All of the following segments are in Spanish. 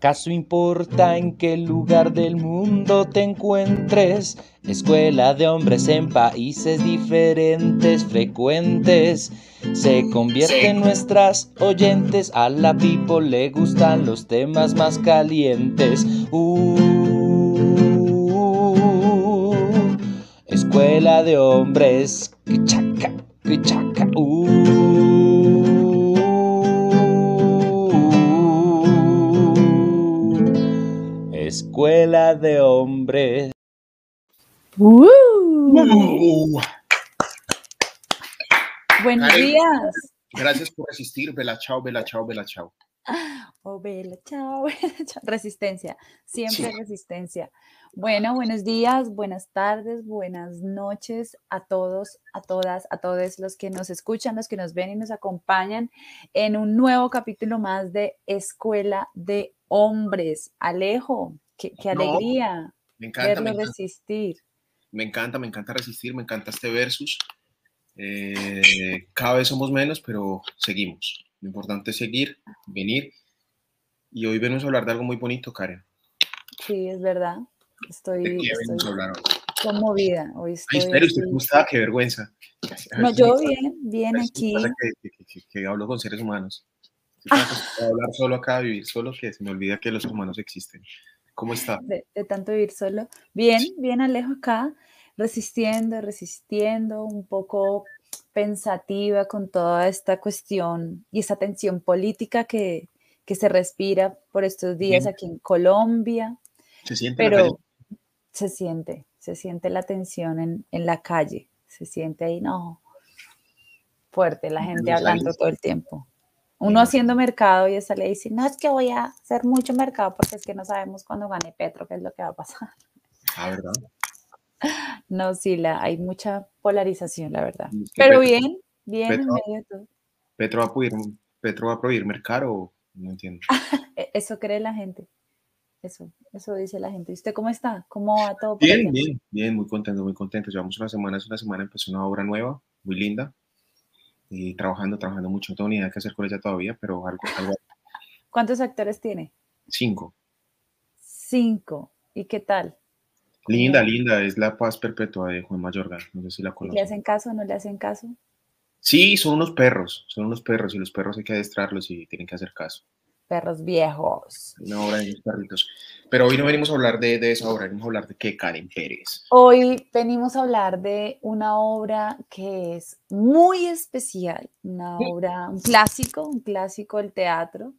¿Acaso importa en qué lugar del mundo te encuentres? Escuela de hombres en países diferentes, frecuentes. Se convierten nuestras oyentes, a la people le gustan los temas más calientes. Uh, escuela de hombres, chaca, chaca, uh. Escuela de hombres. Uh. Uh, Buenos Karen. días. gracias por resistir. Bella chao, bella chao, bella chao. Oh, vela, chao, vela, chao. Resistencia, siempre Sí. resistencia. Bueno, buenos días, buenas tardes, buenas noches a todos, a todas, a todos los que nos escuchan, los que nos ven y nos acompañan en un nuevo capítulo más de Escuela de Hombres. Alejo, qué, qué No, alegría Me encanta, me verlo encanta, resistir. me encanta, me encanta resistir, me encanta este versus. Eh, cada vez somos menos, pero seguimos. Lo importante es seguir, venir. Y hoy venimos a hablar de algo muy bonito, Karen. Sí, es verdad. ¿De Estoy, estoy hablar hoy? conmovida. Hoy Ay, estoy espere, ¿usted así. cómo está? Qué vergüenza. No, me yo bien, bien me aquí. Que, que- que- hablo con seres humanos. Estoy tan acostumbrado a hablar solo acá, vivir solo, que se me olvida que los humanos existen. ¿Cómo está? de, de tanto vivir solo. Bien, bien Alejo acá, resistiendo, resistiendo, un poco pensativa con toda esta cuestión y esta tensión política que, que se respira por estos días Bien. aquí en Colombia, ¿Se siente pero se siente, se siente la tensión en, en la calle, se siente ahí, no, fuerte, la ¿Y gente hablando todo el tiempo. Uno imagino. haciendo mercado y esa le dice, no, es que voy a hacer mucho mercado porque es que no sabemos cuándo gane Petro, qué es lo que va a pasar. Ah, ¿verdad? No, sí, la, hay mucha polarización, la verdad. Es que Pero Petro- bien, bien en Petro- medio de todo. ¿Petro va a prohibir, Petro va a prohibir mercado? o No entiendo. E- Eso cree la gente. Eso, eso dice la gente. ¿Y usted cómo está? ¿Cómo va todo Bien, bien, bien, muy contento, muy contento. Llevamos una semana, hace una semana empezó una obra nueva, muy linda. Y trabajando, trabajando mucho. No tengo ni idea qué hacer con ella todavía, pero algo, algo. ¿Cuántos actores tiene? Cinco. Cinco. ¿Y qué tal? Linda, linda, es La Paz Perpetua de Juan Mayorga. No sé si la ¿Y ¿Le hacen caso o no le hacen caso? Sí, son unos perros, son unos perros y los perros hay que adestrarlos y tienen que hacer caso. Perros viejos. Una obra de unos perritos. Pero hoy no venimos a hablar de, de esa obra, venimos a hablar de qué, Karen Pérez. Hoy venimos a hablar de una obra que es muy especial, una obra, un clásico, un clásico del teatro,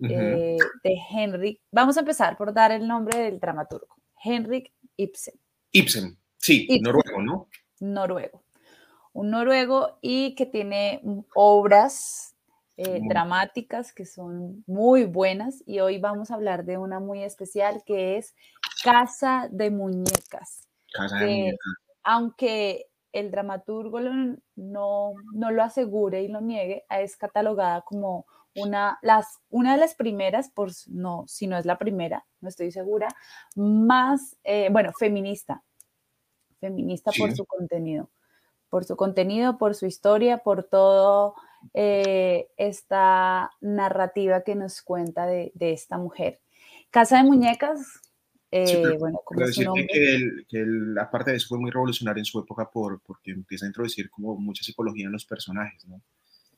eh, de Henrik. Vamos a empezar por dar el nombre del dramaturgo, Henrik Ibsen, Ibsen, sí, Ibsen. noruego, ¿no? noruego. Un noruego y que tiene obras eh, dramáticas que son muy buenas y hoy vamos a hablar de una muy especial que es Casa de Muñecas. Casa de que muñecas. aunque el dramaturgo lo- no, no lo asegure y lo niegue, es catalogada como una, las, una de las primeras, por, no, si no es la primera, no estoy segura, más, eh, bueno, feminista, feminista por su contenido, por su contenido, por su historia, por todo eh, esta narrativa que nos cuenta de, de esta mujer. Casa de Muñecas, eh, pero- bueno, como su decirte nombre, que, el- que el- aparte de eso fue muy revolucionario en su época por, porque empieza a introducir como mucha psicología en los personajes, ¿no?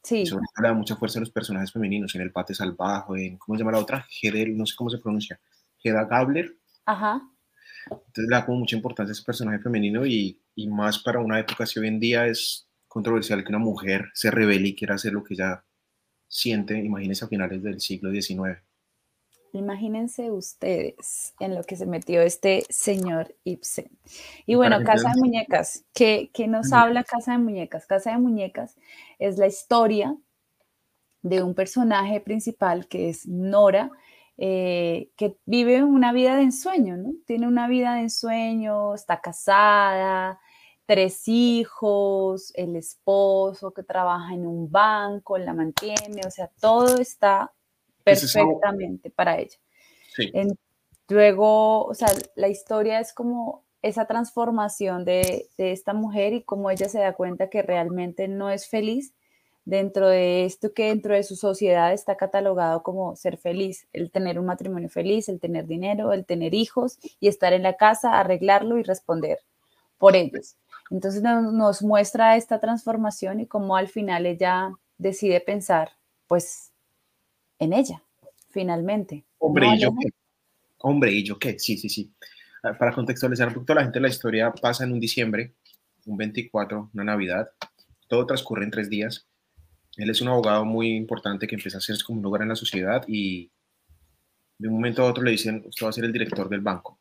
sí, Y sobre todo le da mucha fuerza a los personajes femeninos, en el pate salvaje, en, ¿cómo se llama la otra? Hedel, no sé cómo se pronuncia, Hedda Gabler. ajá, Entonces le da como mucha importancia a ese personaje femenino y, y más para una época así hoy en día es controversial que una mujer se revele y quiera hacer lo que ella siente, imagínense a finales del siglo XIX. Imagínense ustedes en lo que se metió este señor Ibsen. Y bueno, Casa de Muñecas, ¿qué, qué nos habla Casa de Muñecas? Casa de Muñecas es la historia de un personaje principal que es Nora, eh, que vive una vida de ensueño, ¿no? Tiene una vida de ensueño, está casada, tres hijos, el esposo que trabaja en un banco, la mantiene, o sea, todo está Pues perfectamente para ella. Sí. En- luego, o sea, la historia es como esa transformación de, de esta mujer y cómo ella se da cuenta que realmente no es feliz dentro de esto que dentro de su sociedad está catalogado como ser feliz, el tener un matrimonio feliz, el tener dinero, el tener hijos y estar en la casa, arreglarlo y responder por ellos. Entonces nos, muestra esta transformación y cómo al final ella decide pensar, pues, en ella, finalmente. Hombre, ¿y yo qué? Hombre, ¿y yo qué? Sí, sí, sí. Para contextualizar un poquito la gente, la historia pasa en un diciembre, un 24, una Navidad. Todo transcurre en tres días. Él es un abogado muy importante que empieza a hacerse como un lugar en la sociedad y de un momento a otro le dicen, usted va a ser el director del banco.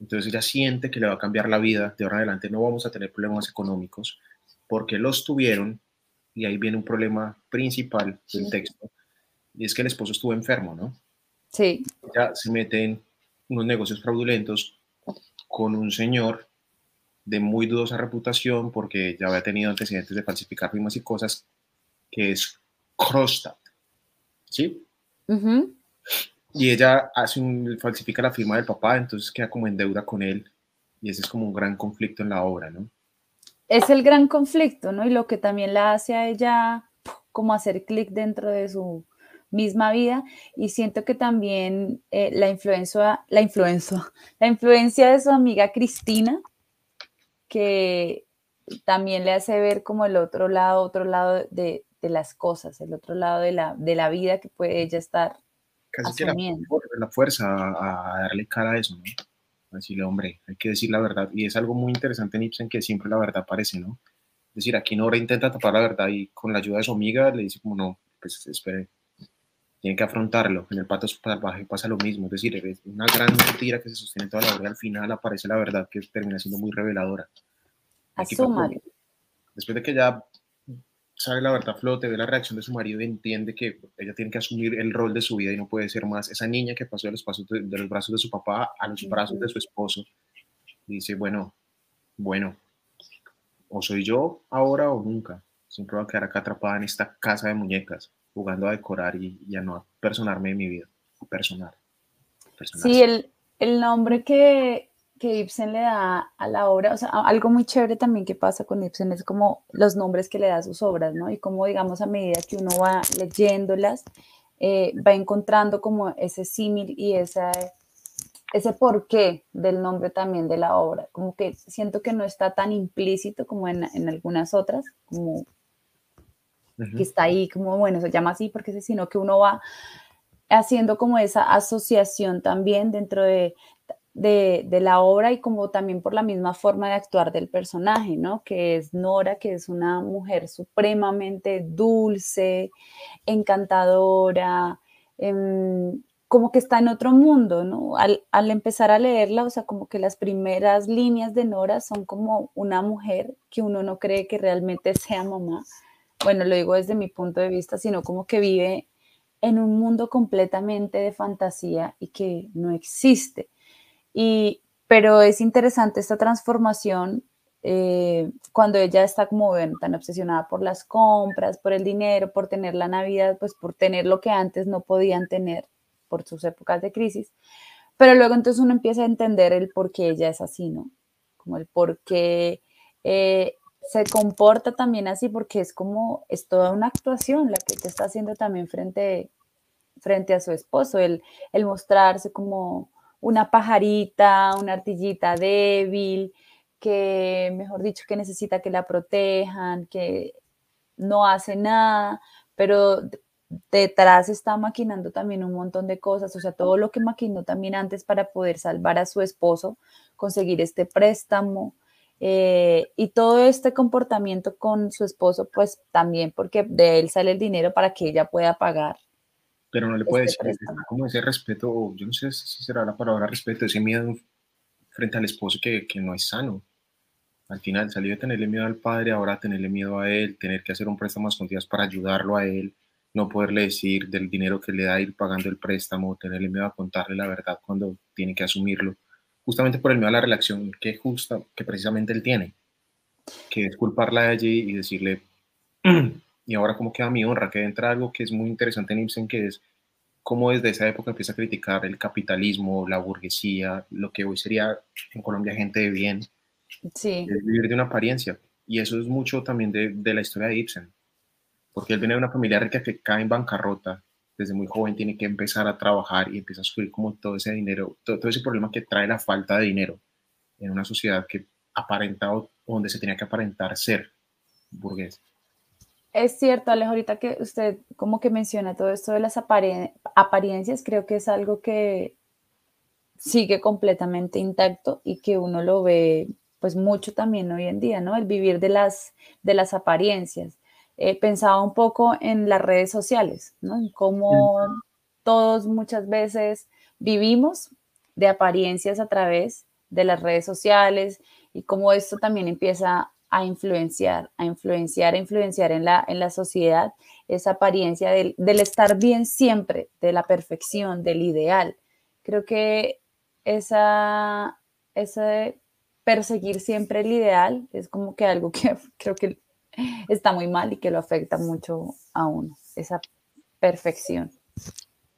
Entonces ella siente que le va a cambiar la vida, de ahora en adelante no vamos a tener problemas económicos, porque los tuvieron, y ahí viene un problema principal del texto, y es que el esposo estuvo enfermo, ¿no? Sí. Ella se mete en unos negocios fraudulentos con un señor de muy dudosa reputación porque ya había tenido antecedentes de falsificar firmas y cosas, que es Krostad, ¿sí? Y ella hace un, falsifica la firma del papá, entonces queda como en deuda con él. Y ese es como un gran conflicto en la obra, ¿no? Es el gran conflicto, ¿no? Y lo que también la hace a ella como hacer clic dentro de su misma vida. Y siento que también eh, la influencia, la influencia, la influencia de su amiga Cristina, que también le hace ver como el otro lado, otro lado de, de las cosas, el otro lado de la, de la vida que puede ella estar casi que la, fuerza a, darle cara a eso, ¿no? A decirle, hombre, hay que decir la verdad. Y es algo muy interesante en Ibsen que siempre la verdad aparece, ¿no? Es decir, aquí Nora intenta tapar la verdad y con la ayuda de su amiga le dice como, no, pues espere, tiene que afrontarlo. En el pato salvaje pasa lo mismo, es decir, es una gran mentira que se sostiene toda la y al final aparece la verdad que termina siendo muy reveladora. Asúmale. Después de que ya sale la verdad flote, ve la reacción de su marido y entiende que ella tiene que asumir el rol de su vida y no puede ser más esa niña que pasó de los, pasos de, los brazos de su papá a los brazos de su esposo. Y dice, bueno, bueno, o soy yo ahora o nunca. Siempre voy a quedar acá atrapada en esta casa de muñecas, jugando a decorar y, a no personarme de mi vida, a personar. Sí, el, el nombre que, que Ibsen le da a la obra, o sea, algo muy chévere también que pasa con Ibsen es como los nombres que le da a sus obras, ¿no? Y como, digamos, a medida que uno va leyéndolas, eh, va encontrando como ese símil y esa, ese porqué del nombre también de la obra. Como que siento que no está tan implícito como en, en algunas otras, como que está ahí, como, bueno, se llama así porque sino que uno va haciendo como esa asociación también dentro de de, la obra y como también por la misma forma de actuar del personaje, ¿no? Que es Nora, que es una mujer supremamente dulce, encantadora, em, como que está en otro mundo, ¿no? Al, al, empezar a leerla, o sea, como que las primeras líneas de Nora son como una mujer que uno no cree que realmente sea mamá. Bueno, lo digo desde mi punto de vista, sino como que vive en un mundo completamente de fantasía y que no existe. Y, pero es interesante esta transformación eh, cuando ella está como tan obsesionada por las compras, por el dinero, por tener la Navidad, pues por tener lo que antes no podían tener por sus épocas de crisis. Pero luego entonces uno empieza a entender el por qué ella es así, ¿no? Como el por qué eh, se comporta también así, porque es como, es toda una actuación la que te está haciendo también frente, frente a su esposo, el, el mostrarse como una pajarita, una artillita débil, que, mejor dicho, que necesita que la protejan, que no hace nada, pero detrás está maquinando también un montón de cosas, o sea, todo lo que maquinó también antes para poder salvar a su esposo, conseguir este préstamo eh, y todo este comportamiento con su esposo, pues también porque de él sale el dinero para que ella pueda pagar pero no le puede decir, como ese respeto, yo no sé si será la palabra respeto, ese miedo frente al esposo que, que no es sano. Al final salió de tenerle miedo al padre, ahora tenerle miedo a él, tener que hacer un préstamo a escondidas para ayudarlo a él, no poderle decir del dinero que le da ir pagando el préstamo, tenerle miedo a contarle la verdad cuando tiene que asumirlo, justamente por el miedo a la relación que justa, que precisamente él tiene, que es culparla de allí y decirle, y ahora cómo queda mi honra, que entra algo que es muy interesante en Ibsen, que es cómo desde esa época empieza a criticar el capitalismo, la burguesía, lo que hoy sería en Colombia gente de bien, sí. vivir de una apariencia. Y eso es mucho también de, de, la historia de Ibsen. porque él viene de una familia rica que cae en bancarrota, desde muy joven tiene que empezar a trabajar y empieza a sufrir como todo ese dinero, todo, todo ese problema que trae la falta de dinero en una sociedad que aparenta o donde se tenía que aparentar ser burgués. Es cierto, Alejo, ahorita que usted como que menciona todo esto de las apariencias, creo que es algo que sigue completamente intacto y que uno lo ve pues mucho también hoy en día, ¿no? El vivir de las, de las apariencias. Eh, pensaba un poco en las redes sociales, ¿no? En cómo todos muchas veces vivimos de apariencias a través de las redes sociales y cómo esto también empieza a influenciar, a influenciar, a influenciar en la, en la sociedad esa apariencia del, estar bien siempre, de la perfección, del ideal. Creo que esa, ese perseguir siempre el ideal es como que algo que creo que está muy mal y que lo afecta mucho a uno, esa perfección.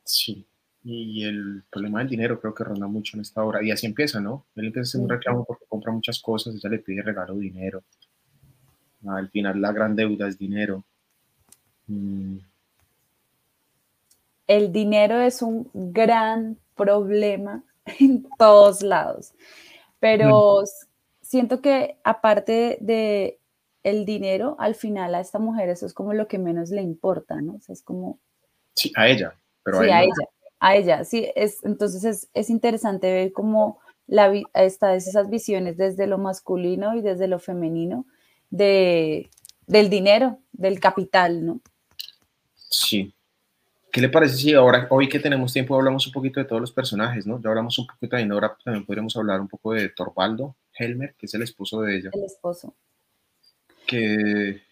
Sí, y el problema del dinero creo que ronda mucho en esta hora. Y así empieza, ¿no? Él empieza a hacer un reclamo porque compra muchas cosas, ella le pide regalo dinero. Al final la gran deuda es dinero. Mm. El dinero es un gran problema en todos lados, pero siento que aparte de el dinero, al final a esta mujer eso es como lo que menos le importa, ¿no? O sea, es como... Sí, a ella, pero sí, a, ella a ella, sí, es, entonces es, interesante ver cómo la, está esas visiones desde lo masculino y desde lo femenino de, del dinero, del capital, ¿no? Sí. ¿Qué le parece si ahora, hoy que tenemos tiempo, hablamos un poquito de todos los personajes, ¿no? Ya hablamos un poquito de ahora también podríamos hablar un poco de Torvaldo Helmer, que es el esposo de ella. El esposo. Que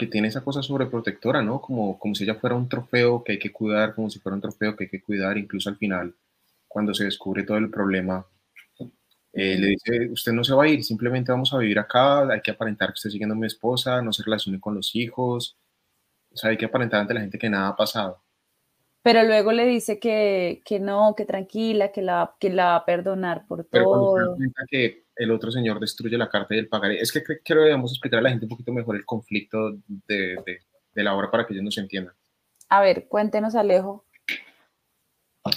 que tiene esa cosa sobreprotectora, ¿no? Como, como si ella fuera un trofeo que hay que cuidar, como si fuera un trofeo que hay que cuidar, incluso al final, cuando se descubre todo el problema, eh, le dice, usted no se va a ir, simplemente vamos a vivir acá, hay que aparentar que esté siguiendo a mi esposa, no se relacione con los hijos, o sea, hay que aparentar ante la gente que nada ha pasado. Pero luego le dice que, que no, que tranquila, que la, que la va a perdonar por Pero todo. que el otro señor destruye la carta y el pagaré. Es que creo que debemos explicar a la gente un poquito mejor el conflicto de, de, de la obra para que ellos nos entiendan. A ver, cuéntenos, Alejo.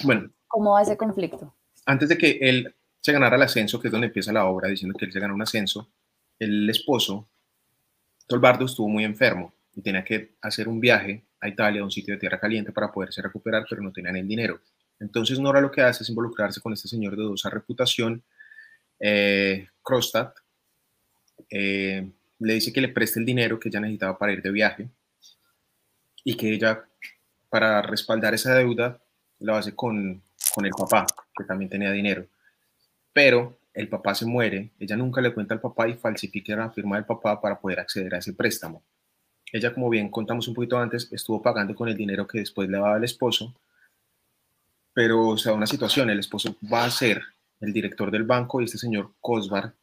Bueno. ¿Cómo va ese conflicto? Antes de que él se ganara el ascenso, que es donde empieza la obra, diciendo que él se ganó un ascenso, el esposo, Tolbardo, estuvo muy enfermo y tenía que hacer un viaje a Italia, a un sitio de tierra caliente, para poderse recuperar, pero no tenían el dinero. Entonces Nora lo que hace es involucrarse con este señor de dudosa reputación, eh, eh, le dice que le preste el dinero que ella necesitaba para ir de viaje y que ella, para respaldar esa deuda, lo hace con, con el papá, que también tenía dinero. Pero el papá se muere, ella nunca le cuenta al papá y falsifica la firma del papá para poder acceder a ese préstamo. Ella, como bien contamos un poquito antes, estuvo pagando con el dinero que después le daba al esposo, pero o sea, una situación, el esposo va a ser el director del banco y este señor Kosbar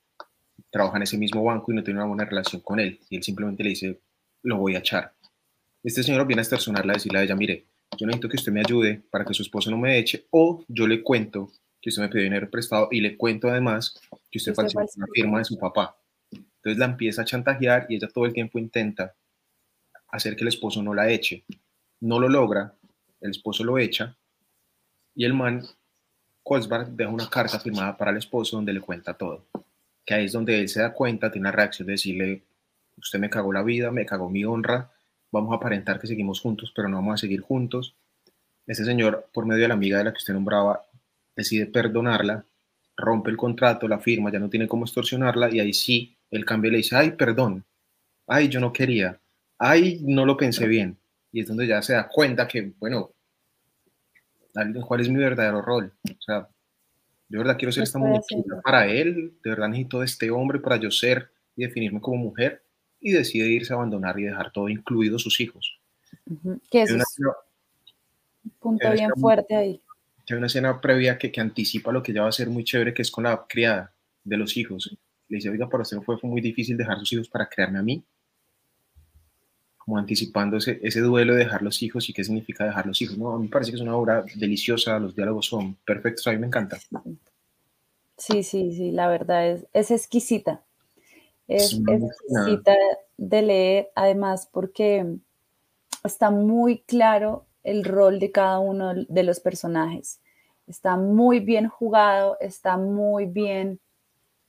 trabaja en ese mismo banco y no tiene una buena relación con él, y él simplemente le dice, lo voy a echar. Este señor viene a extorsionarla, a decirle a ella, mire, yo necesito que usted me ayude para que su esposo no me eche, o yo le cuento que usted me pidió dinero prestado y le cuento además que usted falsificó una firma de su papá. Entonces la empieza a chantajear y ella todo el tiempo intenta hacer que el esposo no la eche. No lo logra, el esposo lo echa y el man, Kolsberg, deja una carta firmada para el esposo donde le cuenta todo. Que ahí es donde él se da cuenta, tiene una reacción de decirle, usted me cagó la vida, me cagó mi honra, vamos a aparentar que seguimos juntos, pero no vamos a seguir juntos. Ese señor, por medio de la amiga de la que usted nombraba, decide perdonarla, rompe el contrato, la firma, ya no tiene cómo extorsionarla y ahí sí, el cambio le dice, ay, perdón, ay, yo no quería, ay, no lo pensé bien. Y es donde ya se da cuenta que, bueno, ¿cuál es mi verdadero rol? O sea, de verdad quiero ser esta muñequita para él, de verdad necesito de este hombre para yo ser y definirme como mujer, y decide irse a abandonar y dejar todo, incluido sus hijos. Que es un punto bien fuerte ahí. Hay una escena previa que, que anticipa lo que ya va a ser muy chévere, que es con la criada de los hijos. Le dice, oiga, para usted fue, fue muy difícil dejar sus hijos para crearme a mí como anticipando ese, ese, duelo de dejar los hijos y qué significa dejar los hijos. ¿no? A mí me parece que es una obra deliciosa, los diálogos son perfectos, a mí me encanta. Sí, sí, sí, la verdad es, es exquisita. Es, exquisita de leer, además, porque está muy claro el rol de cada uno de los personajes. Está muy bien jugado, está muy bien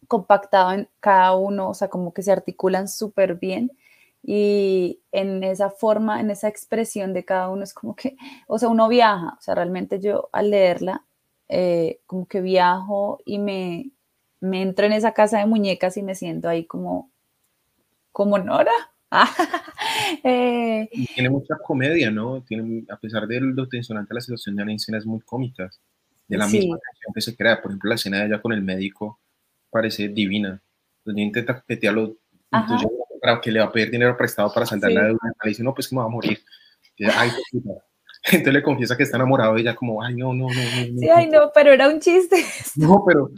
compactado en cada uno, o sea, como que se articulan súper bien y en esa forma, en esa expresión de cada uno es como que, o sea, uno viaja, o sea, realmente yo al leerla, eh, como que viajo y me, me entro en esa casa de muñecas y me siento ahí como, como Nora. Eh, tiene mucha comedia, ¿no? Tiene, a pesar de lo tensionante la situación, de hay escenas muy cómicas, de la misma canción que se crea. Por ejemplo, la escena de ella con el médico parece divina. Donde intenta coquetearlo, para que le va a pedir dinero prestado para saldar la deuda. Le dice, no, pues que me va a morir. Ay, entonces le confiesa que está enamorado y ella como, ay, no, no, no. no sí, ay, no, pero era un chiste. No, pero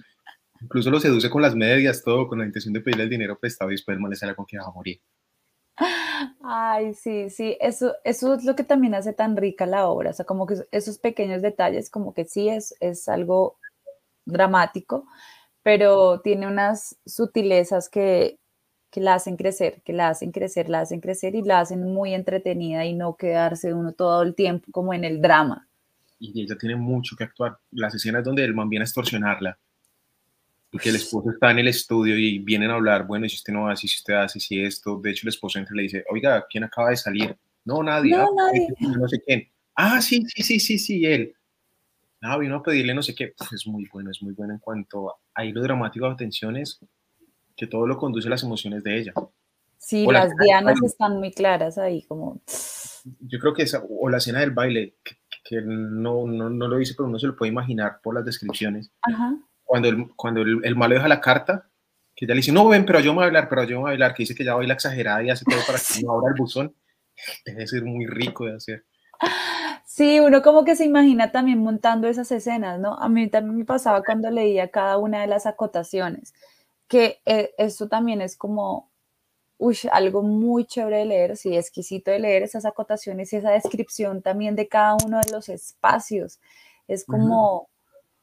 incluso lo seduce con las medias, todo, con la intención de pedirle el dinero prestado y después el man le sale con que va a morir. Ay, sí, sí, eso, eso es lo que también hace tan rica la obra, o sea, como que esos pequeños detalles, como que sí es, es algo dramático, pero tiene unas sutilezas que, que la hacen crecer, que la hacen crecer, la hacen crecer y la hacen muy entretenida y no quedarse uno todo el tiempo como en el drama. Y ella tiene mucho que actuar. Las escenas donde el man viene a extorsionarla y que el esposo está en el estudio y vienen a hablar, bueno, si usted no hace, si usted hace, si esto. De hecho, el esposo entra y le dice, oiga, ¿quién acaba de salir? No, nadie. No, ah, nadie. No sé quién. Ah, sí, sí, sí, sí, sí, él. Ah, vino a pedirle no sé qué. es muy bueno, es muy bueno en cuanto a lo dramático de tensiones que todo lo conduce a las emociones de ella. Sí, las dianas están muy claras ahí, como... Yo creo que esa, o la escena del baile, que, no, no, no, lo dice, pero uno se lo puede imaginar por las descripciones. Cuando, el, cuando el, malo deja la carta, que ella le dice, no, ven, pero yo me voy a bailar, pero yo me voy a bailar, que dice que ya baila exagerada y hace todo para que no abra el buzón, debe ser muy rico de hacer. Sí, uno como que se imagina también montando esas escenas, ¿no? A mí también me pasaba cuando leía cada una de las acotaciones que eh, eso también es como uy, algo muy chévere de leer, sí, exquisito de leer esas acotaciones y esa descripción también de cada uno de los espacios. Es como,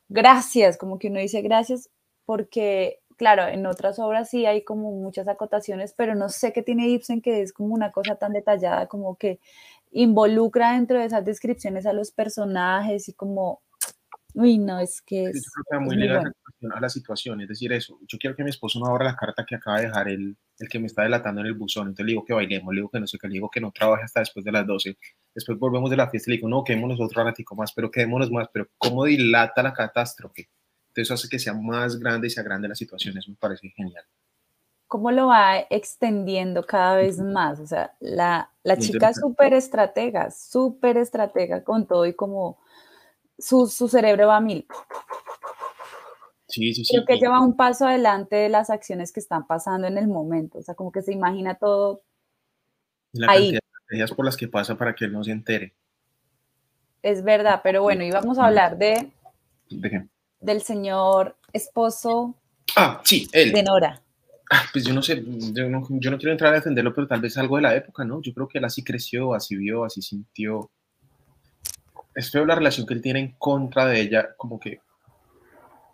gracias, como que uno dice gracias porque, claro, en otras obras sí hay como muchas acotaciones, pero no sé qué tiene Ibsen que es como una cosa tan detallada, como que involucra dentro de esas descripciones a los personajes y como Uy, no, es que es. Yo creo que muy ligada a la situación, es decir, eso. Yo quiero que mi esposo no abra la carta que acaba de dejar el, el que me está delatando en el buzón. Entonces le digo que bailemos, le digo que no sé qué, le digo que no trabaje hasta después de las 12. Después volvemos de la fiesta y le digo, no, quedémonos otro ratico más, pero quedémonos más. Pero cómo dilata la catástrofe. Entonces eso hace que sea más grande y sea grande la situación. Eso me parece genial. ¿Cómo lo va extendiendo cada vez más? O sea, la, la chica súper estratega, súper estratega con todo y como su, cerebro va a mil. Sí, sí, sí. Creo que lleva un paso adelante de las acciones que están pasando en el momento. O sea, como que se imagina todo la ahí. Cantidad por las que pasa para que él no se entere. Es verdad, pero bueno, íbamos a hablar de, del señor esposo ah, sí, él. de Nora. Ah, pues yo no sé, yo no, yo no quiero entrar a defenderlo, pero tal vez algo de la época, ¿no? Yo creo que él así creció, así vio, así sintió es feo la relación que él tiene en contra de ella, como que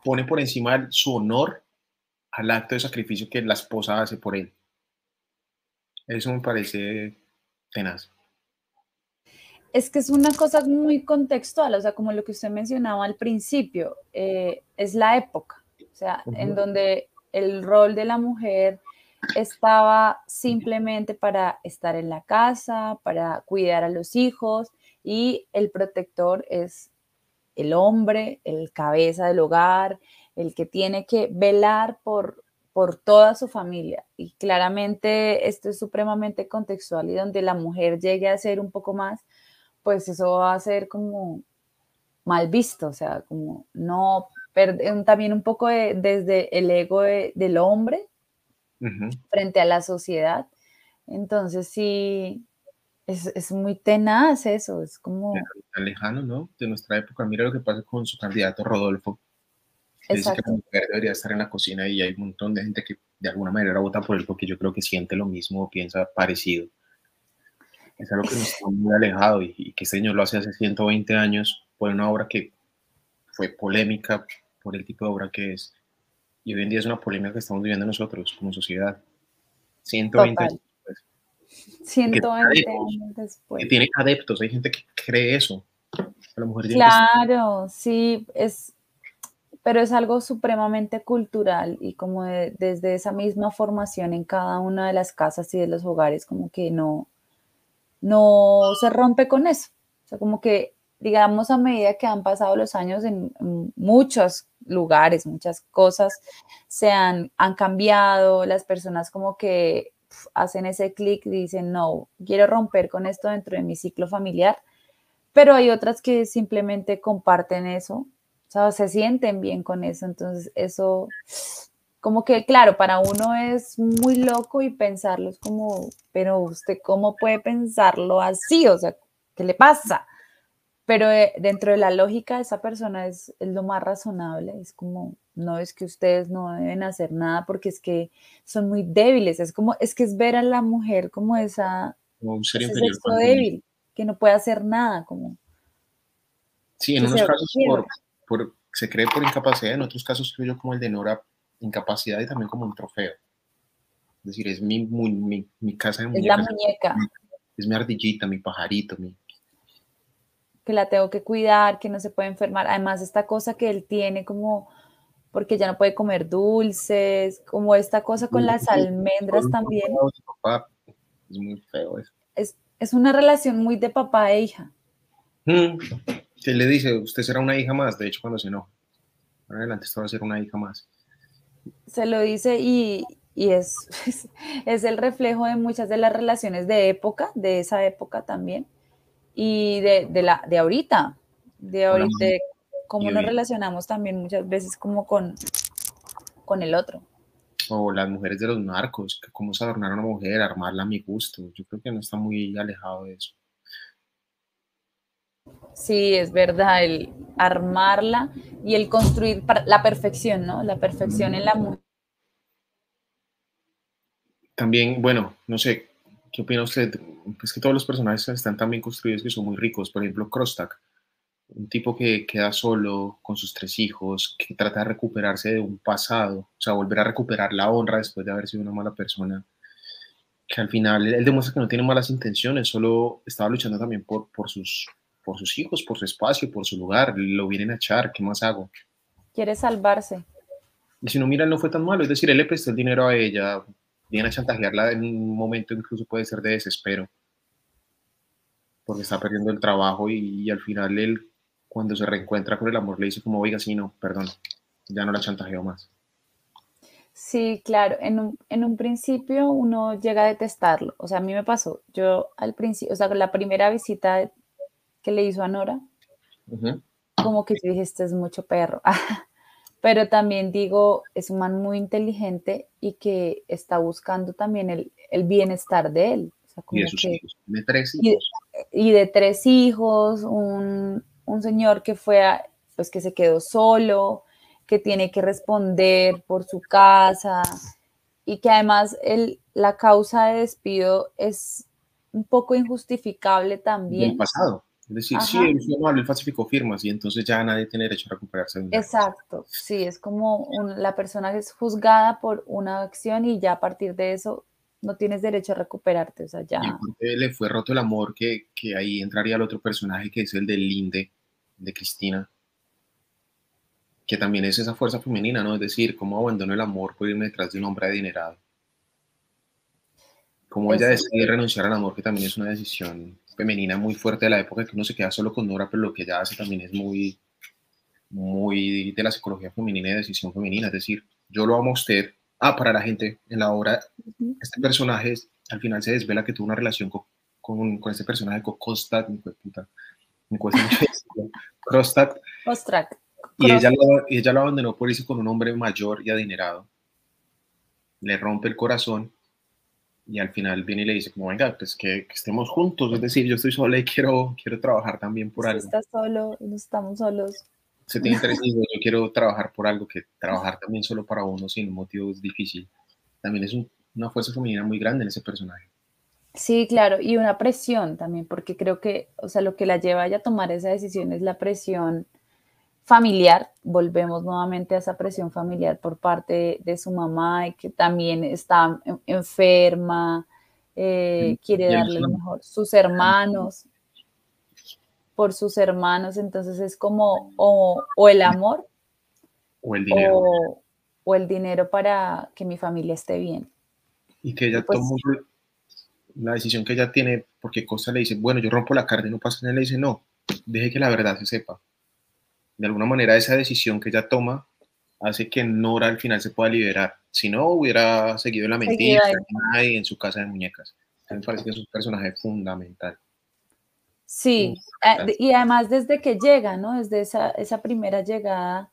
pone por encima su honor al acto de sacrificio que la esposa hace por él. Eso me parece tenaz. Es que es una cosa muy contextual, o sea, como lo que usted mencionaba al principio, eh, es la época, o sea, en donde el rol de la mujer estaba simplemente para estar en la casa, para cuidar a los hijos, y el protector es el hombre, el cabeza del hogar, el que tiene que velar por, por toda su familia. Y claramente esto es supremamente contextual y donde la mujer llegue a ser un poco más, pues eso va a ser como mal visto, o sea, como no, también un poco desde el ego del hombre frente a la sociedad. Entonces sí, es, es, muy tenaz eso, es como... Tan lejano, ¿no? De nuestra época. Mira lo que pasa con su candidato Rodolfo. dice que la mujer debería estar en la cocina y hay un montón de gente que de alguna manera vota por él porque yo creo que siente lo mismo o piensa parecido. Es algo que nos está muy alejado y, y que este señor lo hace hace 120 años por una obra que fue polémica por el tipo de obra que es. Y hoy en día es una polémica que estamos viviendo nosotros como sociedad. 120 años 120 años después. Que tiene adeptos, hay gente que cree eso. La mujer claro, sí, es, pero es algo supremamente cultural y como desde esa misma formación en cada una de las casas y de los hogares, como que no, no se rompe con eso. O sea, como que, digamos, a medida que han pasado los años en, muchos lugares, muchas cosas se han, han cambiado, las personas como que hacen ese clic dicen, no, quiero romper con esto dentro de mi ciclo familiar, pero hay otras que simplemente comparten eso, o sea, se sienten bien con eso, entonces eso, como que, claro, para uno es muy loco y pensarlo es como, pero usted cómo puede pensarlo así, o sea, ¿qué le pasa? Pero eh, dentro de la lógica, esa persona es, es lo más razonable, es como, no es que ustedes no deben hacer nada porque es que son muy débiles, es como, es que es ver a la mujer como esa, como un ser débil, que no puede hacer nada, como... Sí, en unos casos por, se cree por incapacidad, en otros casos creo yo como el de Nora, incapacidad y también como un trofeo. Es decir, es mi, mi, mi casa de muñecas. Es la muñeca. Es mi ardillita, mi pajarito, mi, que la tengo que cuidar, que no se puede enfermar. Además, esta cosa que él tiene como, porque ya no puede comer dulces, como esta cosa con las almendras también. Es muy feo eso. Es, una relación muy de papá e hija. Mm. ¿Qué le dice? Usted será una hija más, de hecho, cuando se no. adelante, esto va a ser una hija más. Se lo dice y, es, es el reflejo de muchas de las relaciones de época, de esa época también y de, de, la, de ahorita, de ahorita, de cómo nos relacionamos también muchas veces como con, con el otro. O las mujeres de los narcos, que cómo se adornar a una mujer, armarla a mi gusto. Yo creo que no está muy alejado de eso. Sí, es verdad, el armarla y el construir la perfección, ¿no? La perfección en la mujer. También, bueno, no sé, ¿Qué opina usted? Es que todos los personajes están tan bien construidos que son muy ricos. Por ejemplo, Krostak, un tipo que queda solo con sus tres hijos, que trata de recuperarse de un pasado, o sea, volver a recuperar la honra después de haber sido una mala persona, que al final él demuestra que no tiene malas intenciones, solo estaba luchando también por, por, sus, por sus hijos, por su espacio, por su lugar, lo vienen a echar, ¿qué más hago? Quiere salvarse. Y si no, mira, no fue tan malo, es decir, él le prestó el dinero a ella, viene a chantajearla en un momento incluso puede ser de desespero, porque está perdiendo el trabajo y, al final él, cuando se reencuentra con el amor, le dice como, oiga, sí, no, perdón, ya no la chantajeo más. Sí, claro, en un, en un principio uno llega a detestarlo, o sea, a mí me pasó, yo al principio, o sea, la primera visita que le hizo a Nora, como que yo dije, este es mucho perro. pero también digo, es un man muy inteligente y que está buscando también el, bienestar de él. y de sus hijos, de tres hijos. Y, de tres hijos, un, señor que fue, pues que se quedó solo, que tiene que responder por su casa y que además el, la causa de despido es un poco injustificable también. Del pasado. Es decir, sí, él fue él falsificó firmas y entonces ya nadie tiene derecho a recuperarse. Exacto, sí, es como la persona que es juzgada por una acción y ya a partir de eso no tienes derecho a recuperarte, o sea, ya. Y le fue roto el amor, que, que ahí entraría el otro personaje que es el de Linde, de Cristina, que también es esa fuerza femenina, ¿no? Es decir, cómo abandonó el amor por irme detrás de un hombre adinerado. Cómo ella decide renunciar al amor, que también es una decisión femenina muy fuerte de la época que uno se queda solo con Nora, pero lo que ella hace también es muy, muy de la psicología femenina y de decisión femenina. Es decir, yo lo amo a usted. Ah, para la gente en la obra, este personaje al final se desvela que tuvo una relación con, con, con este personaje, con Kostat, mi puta, me cuesta mucho Kostat. Y ella, lo, ella lo abandonó por irse con un hombre mayor y adinerado. Le rompe el corazón y al final viene y le dice como, venga, pues que, estemos juntos, es decir, yo estoy sola y quiero, quiero trabajar también por algo. Estás solo, no estamos solos. Se tiene tres hijos, yo quiero trabajar por algo, que trabajar también solo para uno sin un motivo es difícil. También es una fuerza femenina muy grande en ese personaje. Sí, claro, y una presión también, porque creo que, o sea, lo que la lleva a ella a tomar esa decisión es la presión familiar, volvemos nuevamente a esa presión familiar por parte de, su mamá y que también está enferma eh, quiere darle lo mejor. Sus hermanos, por sus hermanos, entonces es como o, el amor o el dinero. O, el dinero para que mi familia esté bien. Y que ella pues tomó la decisión que ella tiene, porque Costa le dice, bueno, yo rompo la carne, no pasa nada, le dice, no, deje que la verdad se sepa. De alguna manera esa decisión que ella toma hace que Nora al final se pueda liberar. Si no, hubiera seguido la mentira en su casa de muñecas. me parece que es un personaje fundamental. Sí, eh, y además desde que llega, ¿no? Desde esa, esa primera llegada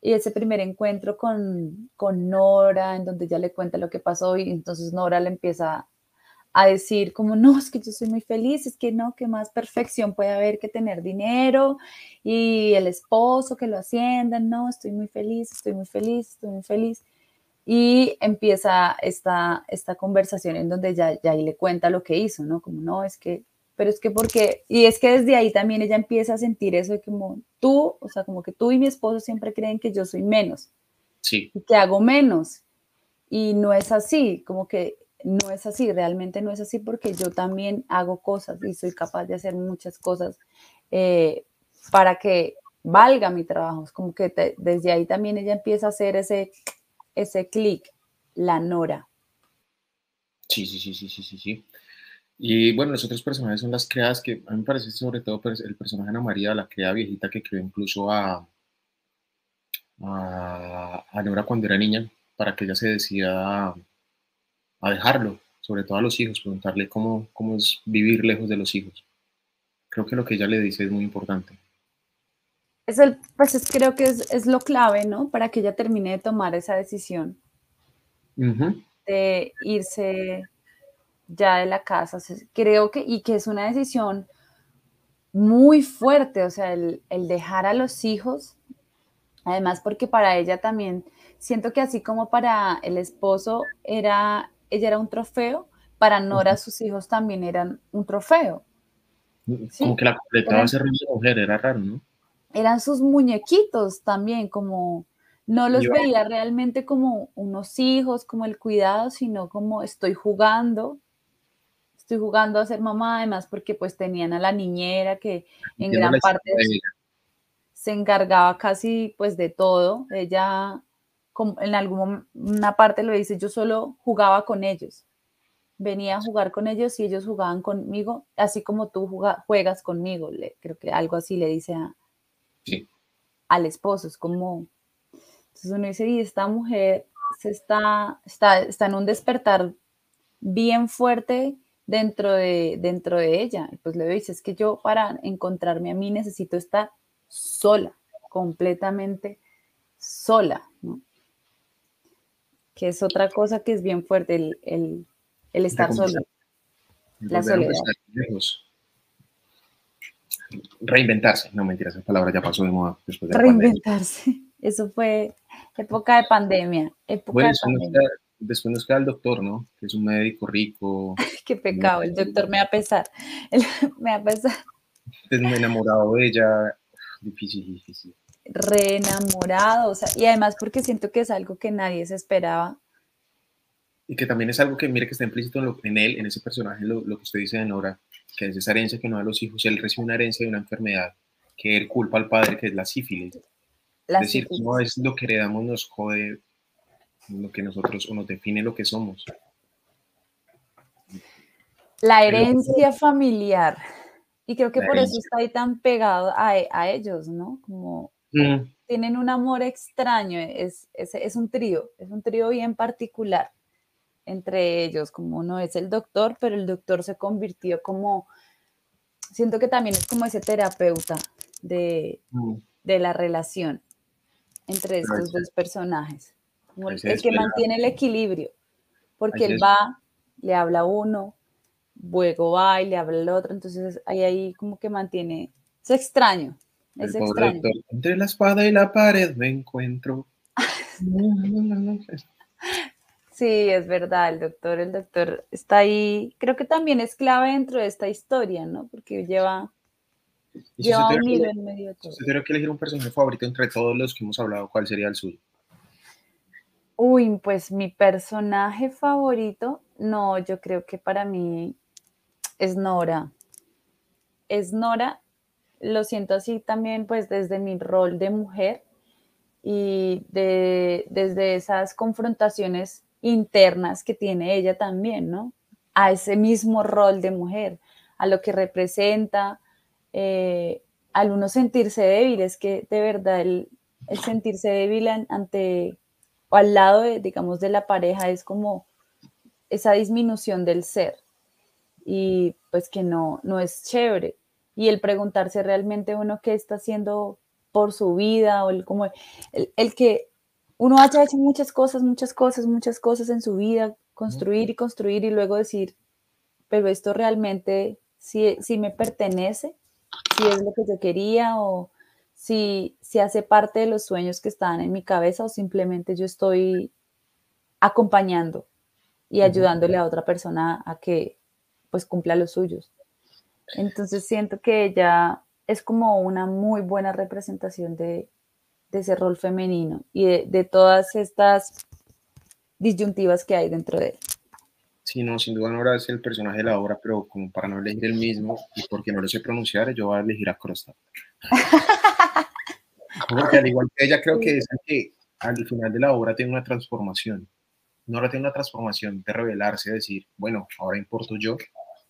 y ese primer encuentro con, con, Nora, en donde ya le cuenta lo que pasó y entonces Nora le empieza a decir como, no, es que yo soy muy feliz, es que no, que más perfección puede haber que tener dinero y el esposo que lo asciendan, no, estoy muy feliz, estoy muy feliz, estoy muy feliz. Y empieza esta, esta conversación en donde ya, ya ahí le cuenta lo que hizo, ¿no? Como, no, es que pero es que porque, y es que desde ahí también ella empieza a sentir eso de como tú, o sea, como que tú y mi esposo siempre creen que yo soy menos. Sí. Y que hago menos. Y no es así, como que no es así, realmente no es así porque yo también hago cosas y soy capaz de hacer muchas cosas eh, para que valga mi trabajo. Es como que desde ahí también ella empieza a hacer ese, ese clic, la Nora. Sí, sí, sí, sí, sí, sí, sí. Y bueno, los otros personajes son las creadas que a mí me parece sobre todo pues, el personaje Ana María, la creada viejita que creó incluso a, a, Nora cuando era niña, para que ella se decida a, dejarlo, sobre todo a los hijos, preguntarle cómo, cómo es vivir lejos de los hijos. Creo que lo que ella le dice es muy importante. Es el, pues creo que es, es, lo clave, ¿no? Para que ella termine de tomar esa decisión. De irse ya de la casa. Creo que, y que es una decisión muy fuerte, o sea, el, dejar a los hijos, además porque para ella también, siento que así como para el esposo era, ella era un trofeo, para Nora sus hijos también eran un trofeo. Como que la completaba ser mujer, era raro, ¿no? Eran sus muñequitos también, como no los veía realmente como unos hijos, como el cuidado, sino como estoy jugando estoy jugando a ser mamá, además porque pues tenían a la niñera que en gran parte se encargaba casi pues de todo. Ella en alguna parte lo dice, yo solo jugaba con ellos. Venía a jugar con ellos y ellos jugaban conmigo, así como tú juegas conmigo. creo que algo así le dice al esposo. Es como, entonces uno dice, y esta mujer se está, está, está en un despertar bien fuerte dentro de, dentro de ella. pues le dice, es que yo para encontrarme a mí necesito estar sola, completamente sola, Que es otra cosa que es bien fuerte, el, estar solo. La soledad. Reinventarse, no mentiras, esa palabra ya pasó de moda después de Reinventarse, eso fue época de pandemia. Época de pandemia después nos queda el doctor, ¿no? Que es un médico rico. Qué pecado, el doctor me va a pesar. me va a pesar. Es muy enamorado de ella. Difícil, difícil. Re enamorado, o sea, y además porque siento que es algo que nadie se esperaba. Y que también es algo que, mire, que está implícito en, él, en ese personaje, lo, que usted dice de Nora, que es esa herencia que no da a los hijos. Él recibe una herencia de una enfermedad que él culpa al padre, que es la sífilis. es decir, no es lo que heredamos nos jode lo que nosotros o nos define lo que somos. La herencia familiar. Y creo que por eso está ahí tan pegado a, ellos, ¿no? Como mm. tienen un amor extraño, es, es, un trío, es un trío bien particular entre ellos, como uno es el doctor, pero el doctor se convirtió como, siento que también es como ese terapeuta de, mm. de la relación entre estos dos personajes el, que mantiene el equilibrio, porque él va, le habla a uno, luego va y le habla al otro, entonces ahí, ahí como que mantiene, es extraño, es extraño. entre la espada y la pared me encuentro. Sí, es verdad, el doctor, el doctor está ahí, creo que también es clave dentro de esta historia, ¿no? Porque lleva, lleva un hilo en medio de todo. Si tuviera que elegir un personaje favorito entre todos los que hemos hablado, ¿cuál sería el suyo? Uy, pues mi personaje favorito No, yo creo que para mí es Nora. Es Nora, lo siento así también, pues desde mi rol de mujer y de, desde esas confrontaciones internas que tiene ella también, ¿no? A ese mismo rol de mujer, a lo que representa, eh, al uno sentirse débil, es que de verdad el, sentirse débil ante o al lado, de, digamos, de la pareja es como esa disminución del ser y pues que no, no es chévere. Y el preguntarse realmente uno qué está haciendo por su vida o el, como el, el que uno haya hecho muchas cosas, muchas cosas, muchas cosas en su vida, construir y construir y luego decir, pero esto realmente si, si me pertenece, si es lo que yo quería o si, si hace parte de los sueños que están en mi cabeza o simplemente yo estoy acompañando y ayudándole a otra persona a que pues cumpla los suyos. Entonces siento que ella es como una muy buena representación de, ese rol femenino y de, todas estas disyuntivas que hay dentro de él. Sí, no, sin duda Nora es el personaje de la obra, pero como para no elegir el mismo y porque no lo sé pronunciar, yo voy a elegir a Crosta. Porque al igual que ella, creo que es que al final de la obra tiene una transformación. Nora tiene una transformación de revelarse, decir, bueno, ahora importo yo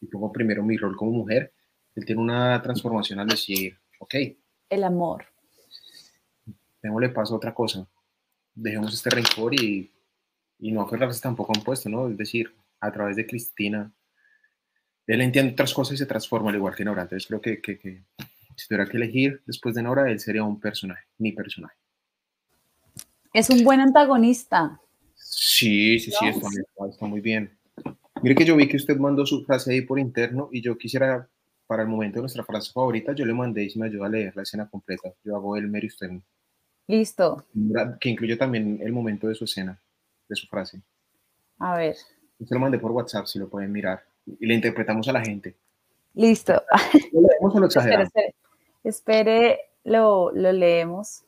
y pongo primero mi rol como mujer. Él tiene una transformación al decir, ok. El amor. Démosle paso a otra cosa. Dejemos este rencor y, y no aferrarse tampoco a un puesto, ¿no? Es decir, a través de Cristina, él entiende otras cosas y se transforma al igual que Nora. Entonces creo que, que, que si tuviera que elegir después de Nora, él sería un personaje, mi personaje. Es un buen antagonista. Sí, sí, sí, está, muy bien. Mire que yo vi que usted mandó su frase ahí por interno y yo quisiera, para el momento de nuestra frase favorita, yo le mandé y si me ayuda a leer la escena completa. Yo hago el mero usted. Listo. Que incluye también el momento de su escena, de su frase. A ver. Usted lo mandé por WhatsApp, si lo pueden mirar. Y le interpretamos a la gente. Listo. ¿Lo leemos o lo exageramos? Espere, lo, lo leemos.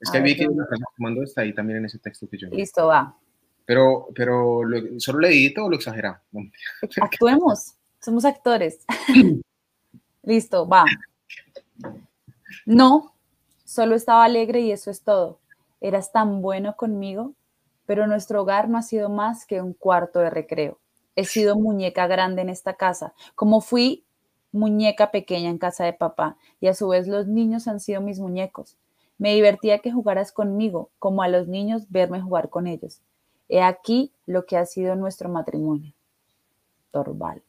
Es que vi que la frase que mandó está ahí también en ese texto que yo. Listo, va. Pero, pero ¿solo lo edito o lo exageramos? Actuemos, somos actores. Listo, va. No, solo estaba alegre y eso es todo. Eras tan bueno conmigo, pero nuestro hogar no ha sido más que un cuarto de recreo. He sido muñeca grande en esta casa, como fui muñeca pequeña en casa de papá, y a su vez los niños han sido mis muñecos. Me divertía que jugaras conmigo, como a los niños verme jugar con ellos. He aquí lo que ha sido nuestro matrimonio. Torvaldo.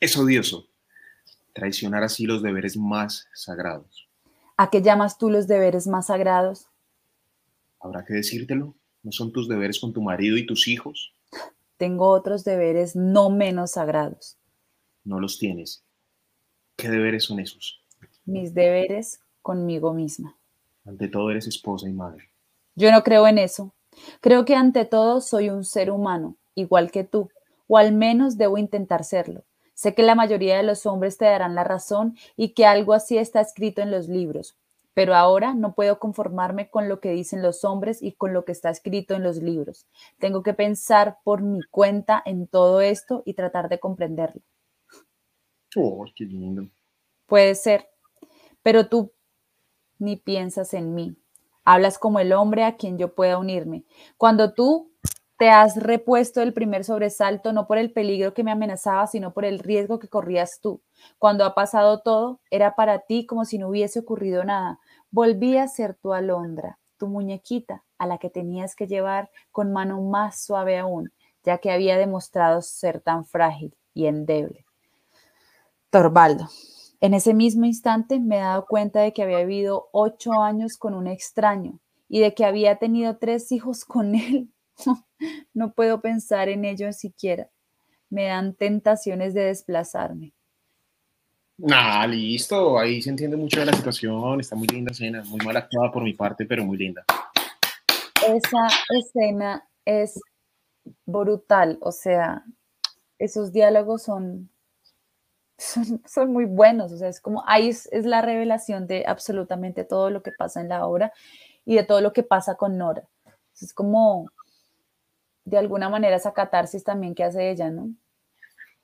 Es odioso traicionar así los deberes más sagrados. ¿A qué llamas tú los deberes más sagrados? Habrá que decírtelo. ¿No son tus deberes con tu marido y tus hijos? Tengo otros deberes no menos sagrados. No los tienes. ¿Qué deberes son esos? Mis deberes conmigo misma. Ante todo eres esposa y madre. Yo no creo en eso. Creo que ante todo soy un ser humano, igual que tú, o al menos debo intentar serlo. Sé que la mayoría de los hombres te darán la razón y que algo así está escrito en los libros, pero ahora no puedo conformarme con lo que dicen los hombres y con lo que está escrito en los libros. Tengo que pensar por mi cuenta en todo esto y tratar de comprenderlo. Oh, qué lindo. Puede ser, pero tú ni piensas en mí. Hablas como el hombre a quien yo pueda unirme. Cuando tú te has repuesto del primer sobresalto, no por el peligro que me amenazaba, sino por el riesgo que corrías tú. Cuando ha pasado todo, era para ti como si no hubiese ocurrido nada. Volví a ser tu alondra, tu muñequita, a la que tenías que llevar con mano más suave aún, ya que había demostrado ser tan frágil y endeble. Torvaldo. En ese mismo instante me he dado cuenta de que había vivido ocho años con un extraño y de que había tenido tres hijos con él. no puedo pensar en ello siquiera. Me dan tentaciones de desplazarme. Ah, listo. Ahí se entiende mucho de la situación. Está muy linda escena. Muy mal actuada por mi parte, pero muy linda. Esa escena es brutal. O sea, esos diálogos son son, muy buenos, o sea, es como ahí es, la revelación de absolutamente todo lo que pasa en la obra y de todo lo que pasa con Nora. Es como de alguna manera esa catarsis también que hace ella, ¿no?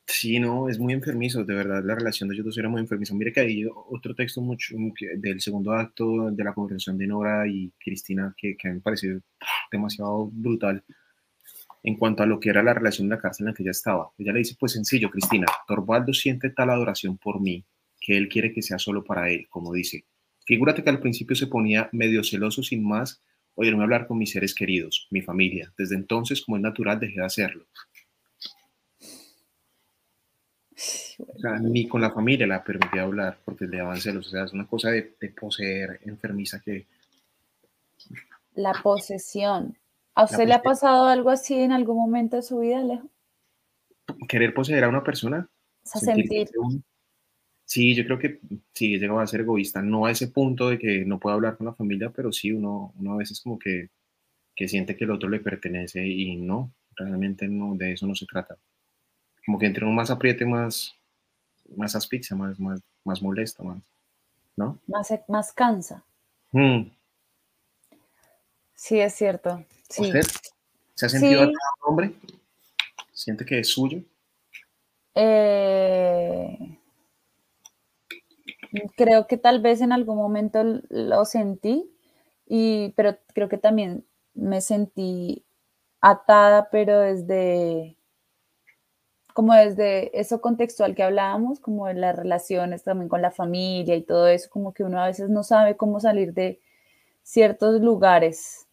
Sí, no, es muy enfermizo, de verdad, la relación de ellos dos era muy enfermiza. Mire que hay otro texto mucho del segundo acto de la conversación de Nora y Cristina que, que me pareció demasiado brutal en cuanto a lo que era la relación de la cárcel en la que ella estaba. Ella le dice, pues sencillo, Cristina, Torvaldo siente tal adoración por mí que él quiere que sea solo para él, como dice. Figúrate que al principio se ponía medio celoso sin más oírme hablar con mis seres queridos, mi familia. Desde entonces, como es natural, dejé de hacerlo. O sea, ni con la familia la permitía hablar porque le daban celos. O sea, es una cosa de, poseer enfermiza que... La posesión. ¿A usted le ha pasado algo así en algún momento de su vida, Alejo? ¿Querer poseer a una persona? O sea, sentir. Sí, yo creo que sí, llegado a ser egoísta. No a ese punto de que no puedo hablar con la familia, pero sí, uno, uno a veces como que, que siente que el otro le pertenece y no, realmente no, de eso no se trata. Como que entre uno más apriete, más, más asfixia, más, más, más molesta, más, ¿no? Más, más cansa. Mm. Sí, es cierto. Sí. ¿Usted se ha sentido sí. hombre? ¿Siente que es suyo? Eh, creo que tal vez en algún momento lo sentí, y, pero creo que también me sentí atada, pero desde como desde eso contextual que hablábamos, como de las relaciones también con la familia y todo eso, como que uno a veces no sabe cómo salir de ciertos lugares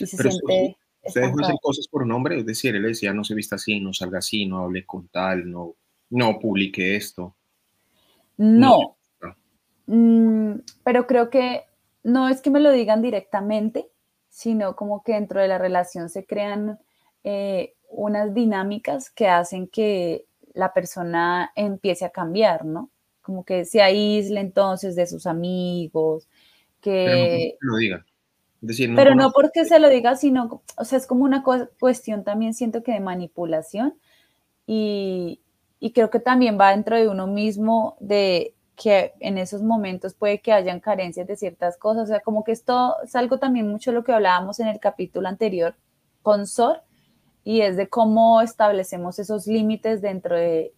y se siente... ¿Usted dejó hacer cosas por nombre? Es decir, él decía, no se vista así, no salga así, no hable con tal, no, no publique esto. No, mm, pero creo que no es que me lo digan directamente, sino como que dentro de la relación se crean eh, unas dinámicas que hacen que la persona empiece a cambiar, ¿no? Como que se aísle entonces de sus amigos, que... Pero no lo diga. Decir, no pero no porque se lo diga, sino, o sea, es como una cuestión también siento que de manipulación y, y creo que también va dentro de uno mismo de que en esos momentos puede que hayan carencias de ciertas cosas, o sea, como que esto es algo también mucho lo que hablábamos en el capítulo anterior con Sor, y es de cómo establecemos esos límites dentro de,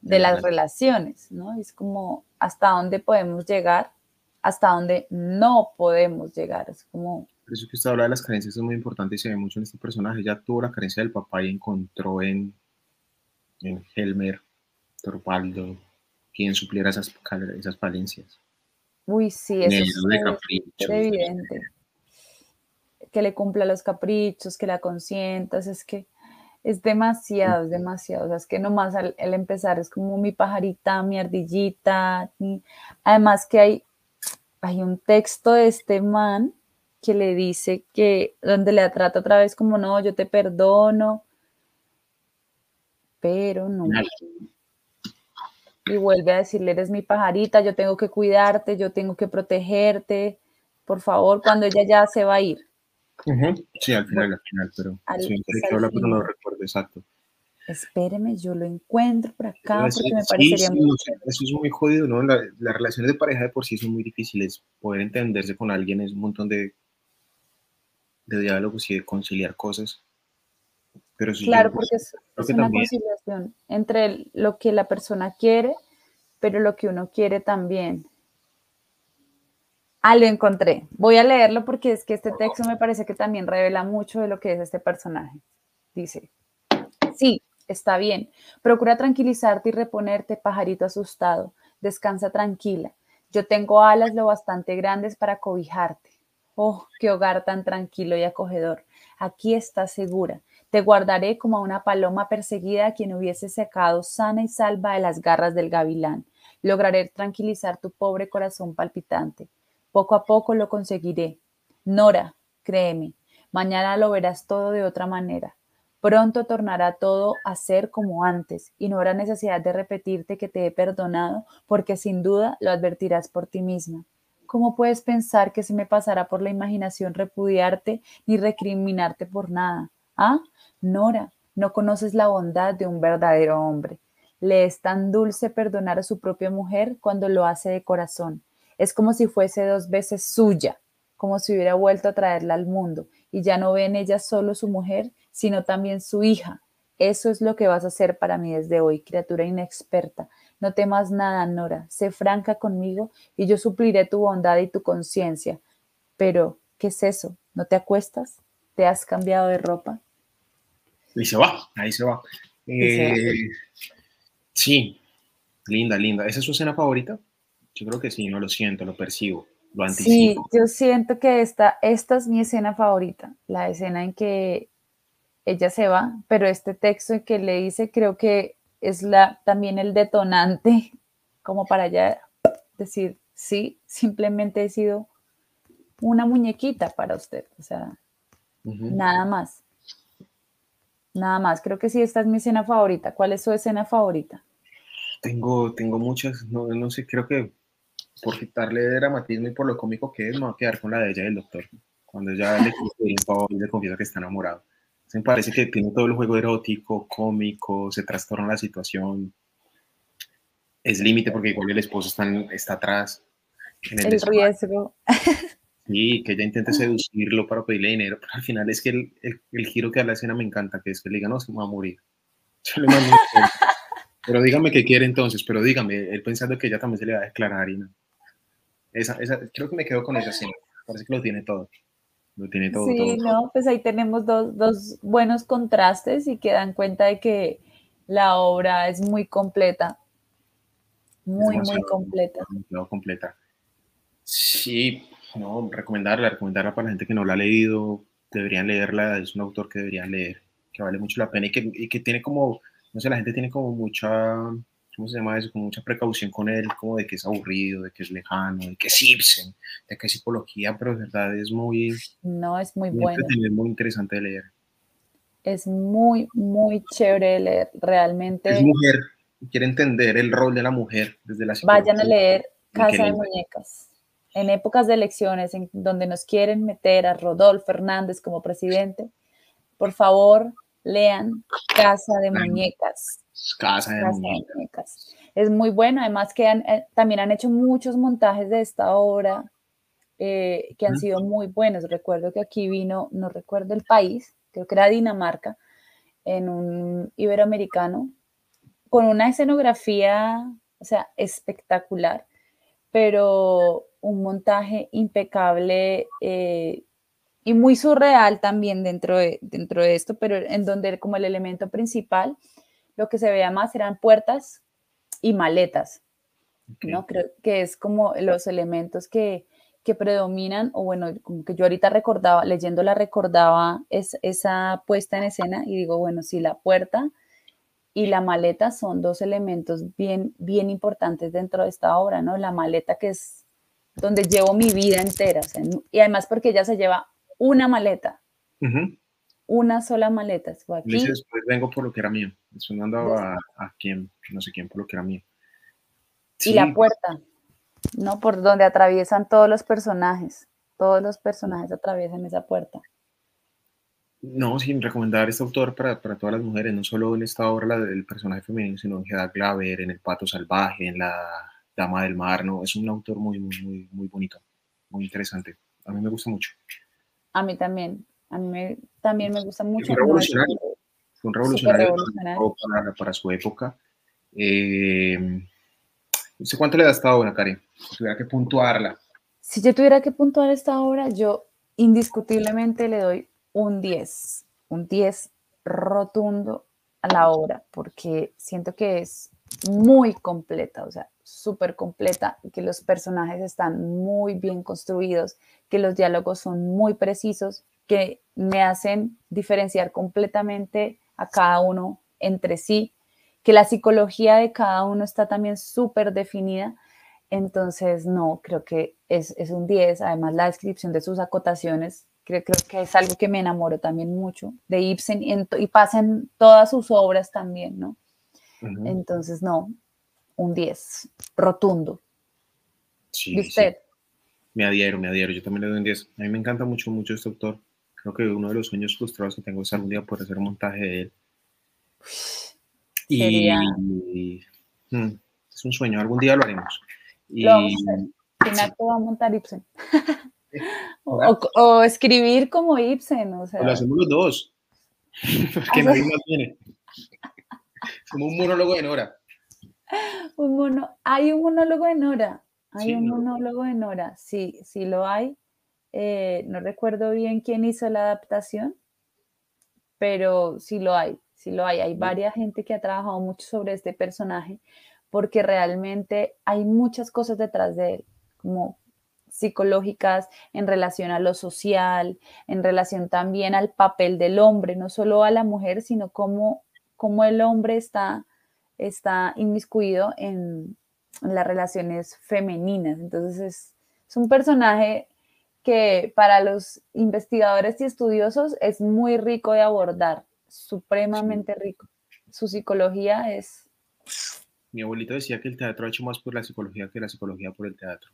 de las relaciones, ¿no? Es como hasta dónde podemos llegar, hasta dónde no podemos llegar. Es como... Eso que usted habla de las carencias es muy importante y se ve mucho en este personaje. Ya tuvo la carencia del papá y encontró en, en Helmer, Torvaldo, quien supliera esas, esas falencias. Uy, sí, eso es evidente que le cumpla los caprichos, que la consientas, es que es demasiado, es demasiado, o sea, es que nomás al, empezar es como mi pajarita, mi ardillita, además que hay, hay un texto de este man que le dice que, donde le trata otra vez como, no, yo te perdono, pero no. Y vuelve a decirle, eres mi pajarita, yo tengo que cuidarte, yo tengo que protegerte, por favor, cuando ella ya se va a ir. Sí, al final, al final, pero sí, pero no lo recuerdo exacto. Espéreme, yo lo encuentro por acá porque me parecería muy... eso es muy jodido, ¿no? las relaciones de pareja de por sí son muy difíciles. Poder entenderse con alguien es un montón de, de diálogos y de conciliar cosas. Pero claro, porque es, una conciliación entre lo que la persona quiere, pero lo que uno quiere también. Ah, lo encontré. Voy a leerlo porque es que este texto me parece que también revela mucho de lo que es este personaje. Dice, sí, está bien. Procura tranquilizarte y reponerte, pajarito asustado. Descansa tranquila. Yo tengo alas lo bastante grandes para cobijarte. Oh, qué hogar tan tranquilo y acogedor. Aquí estás segura. Te guardaré como a una paloma perseguida a quien hubiese secado sana y salva de las garras del gavilán. Lograré tranquilizar tu pobre corazón palpitante. Poco a poco lo conseguiré. Nora, créeme, mañana lo verás todo de otra manera. Pronto tornará todo a ser como antes y no habrá necesidad de repetirte que te he perdonado porque sin duda lo advertirás por ti misma. ¿Cómo puedes pensar que se me pasará por la imaginación repudiarte ni recriminarte por nada? Ah, Nora, no conoces la bondad de un verdadero hombre. Le es tan dulce perdonar a su propia mujer cuando lo hace de corazón es como si fuese dos veces suya, como si hubiera vuelto a traerla al mundo, y ya no ve en ella solo su mujer, sino también su hija. Eso es lo que vas a hacer para mí desde hoy, criatura inexperta. No temas nada, Nora. Sé franca conmigo y yo supliré tu bondad y tu conciencia. Pero, ¿qué es eso? ¿No te acuestas? ¿Te has cambiado de ropa? Y se va, ahí se va. Eh, sí, linda, linda. ¿Esa es su escena favorita? Yo creo que sí, no lo siento, lo percibo, lo anticipo. Sí, yo siento que esta, esta es mi escena favorita, la escena en que ella se va, pero este texto que le dice creo que es la, también el detonante como para ya decir, sí, simplemente he sido una muñequita para usted, o sea, nada más. Nada más, creo que sí, esta es mi escena favorita. ¿Cuál es su escena favorita? Tengo, tengo muchas, no, no sé, creo que por quitarle dramatismo y por lo cómico que es, me voy a quedar con la de ella y el doctor. Cuando ya le, le confiesa que está enamorado. Me parece que tiene todo el juego erótico, cómico, se trastorna la situación. Es límite porque igual el esposo está, está atrás. En el, riesgo. Sí, que ella intente seducirlo para pedirle dinero, pero al final es que el, el, giro que da la escena me encanta, que es que le diga, no, se va a morir. pero dígame qué quiere entonces, pero dígame, él pensando que ella también se le va a declarar y no. Esa, esa, creo que me quedo con esa escena, parece que lo tiene todo. Lo tiene todo. Sí, no, pues ahí tenemos dos, dos buenos contrastes y que dan cuenta de que la obra es muy completa. Muy, muy completa. Muy completa. Sí, no, recomendarla, recomendarla para la gente que no la ha leído, deberían leerla, es un autor que deberían leer, que vale mucho la pena y que, y que tiene como, no sé, la gente tiene como mucha ¿cómo se llama eso? Con mucha precaución con él, como de que es aburrido, de que es lejano, de que es Ibsen, de que es psicología, pero de verdad es muy... No, es muy, bueno. Es muy interesante de leer. Es muy, muy chévere de leer, realmente. Es mujer, quiere entender el rol de la mujer desde la. Vayan a leer Casa de Muñecas. En épocas de elecciones en donde nos quieren meter a Rodolfo Fernández como presidente, por favor, lean Casa de Muñecas Casa de, muñecas. Es muy bueno, además que eh, también han hecho muchos montajes de esta obra eh, que han sido muy buenos. Recuerdo que aquí vino, no recuerdo el país, creo que era Dinamarca, en un iberoamericano, con una escenografía, o sea, espectacular, pero un montaje impecable eh, y muy surreal también dentro de, dentro de esto, pero en donde como el elemento principal lo que se veía más eran puertas y maletas, ¿no? Creo que es como los elementos que, que predominan, o bueno, como que yo ahorita recordaba, leyéndola recordaba es, esa puesta en escena y digo, bueno, sí, la puerta y la maleta son dos elementos bien, bien importantes dentro de esta obra, ¿no? La maleta que es donde llevo mi vida entera, y además porque ella se lleva una maleta una sola maleta. Aquí. después vengo por lo que era mío. Sonando a, a quién, no sé quién, por lo que era mío. Y la puerta, ¿no? Por donde atraviesan todos los personajes. Todos los personajes atraviesan esa puerta. No, sin recomendar este autor para, para, todas las mujeres, no solo en esta obra del personaje femenino, sino en Hedda Glaver, en El Pato Salvaje, en La Dama del Mar, ¿no? Es un autor muy, muy, muy, muy bonito, muy interesante. A mí me gusta mucho. A mí también. A mí también me gusta mucho. Fue un revolucionario. Fue un revolucionario, Para, su época. Eh, no sé cuánto le da esta obra, Karen. Si tuviera que puntuarla. Si yo tuviera que puntuar esta obra, yo indiscutiblemente le doy un 10. Un 10 rotundo a la obra, porque siento que es muy completa, o sea, súper completa, que los personajes están muy bien construidos, que los diálogos son muy precisos, que me hacen diferenciar completamente a cada uno entre sí, que la psicología de cada uno está también súper definida. Entonces, no, creo que es, un 10. Además, la descripción de sus acotaciones, creo, creo que es algo que me enamoro también mucho de Ibsen y, y pasa en todas sus obras también, ¿no? Entonces, no, un 10, rotundo. Sí, usted? Me adhiero, me adhiero. Yo también le doy un 10. A mí me encanta mucho, mucho este autor. Creo que uno de los sueños frustrados que tengo es algún día poder hacer un montaje de él. Y, mm, es un sueño, algún día lo haremos. Y, lo vamos a hacer. va a montar Ibsen. O, escribir como Ibsen, o sea. lo hacemos los dos. Porque nadie más viene. Como un monólogo de Nora. Un mono, hay un monólogo de Nora. Hay un monólogo de Nora. Sí, sí lo hay. Eh, no recuerdo bien quién hizo la adaptación, pero sí lo hay. Sí lo hay. Hay varias gente que ha trabajado mucho sobre este personaje porque realmente hay muchas cosas detrás de él, como psicológicas en relación a lo social, en relación también al papel del hombre, no solo a la mujer, sino cómo, cómo el hombre está, está inmiscuido en, las relaciones femeninas. Entonces es, es un personaje que para los investigadores y estudiosos es muy rico de abordar, supremamente rico. Su psicología es mi abuelito decía que el teatro ha hecho más por la psicología que la psicología por el teatro.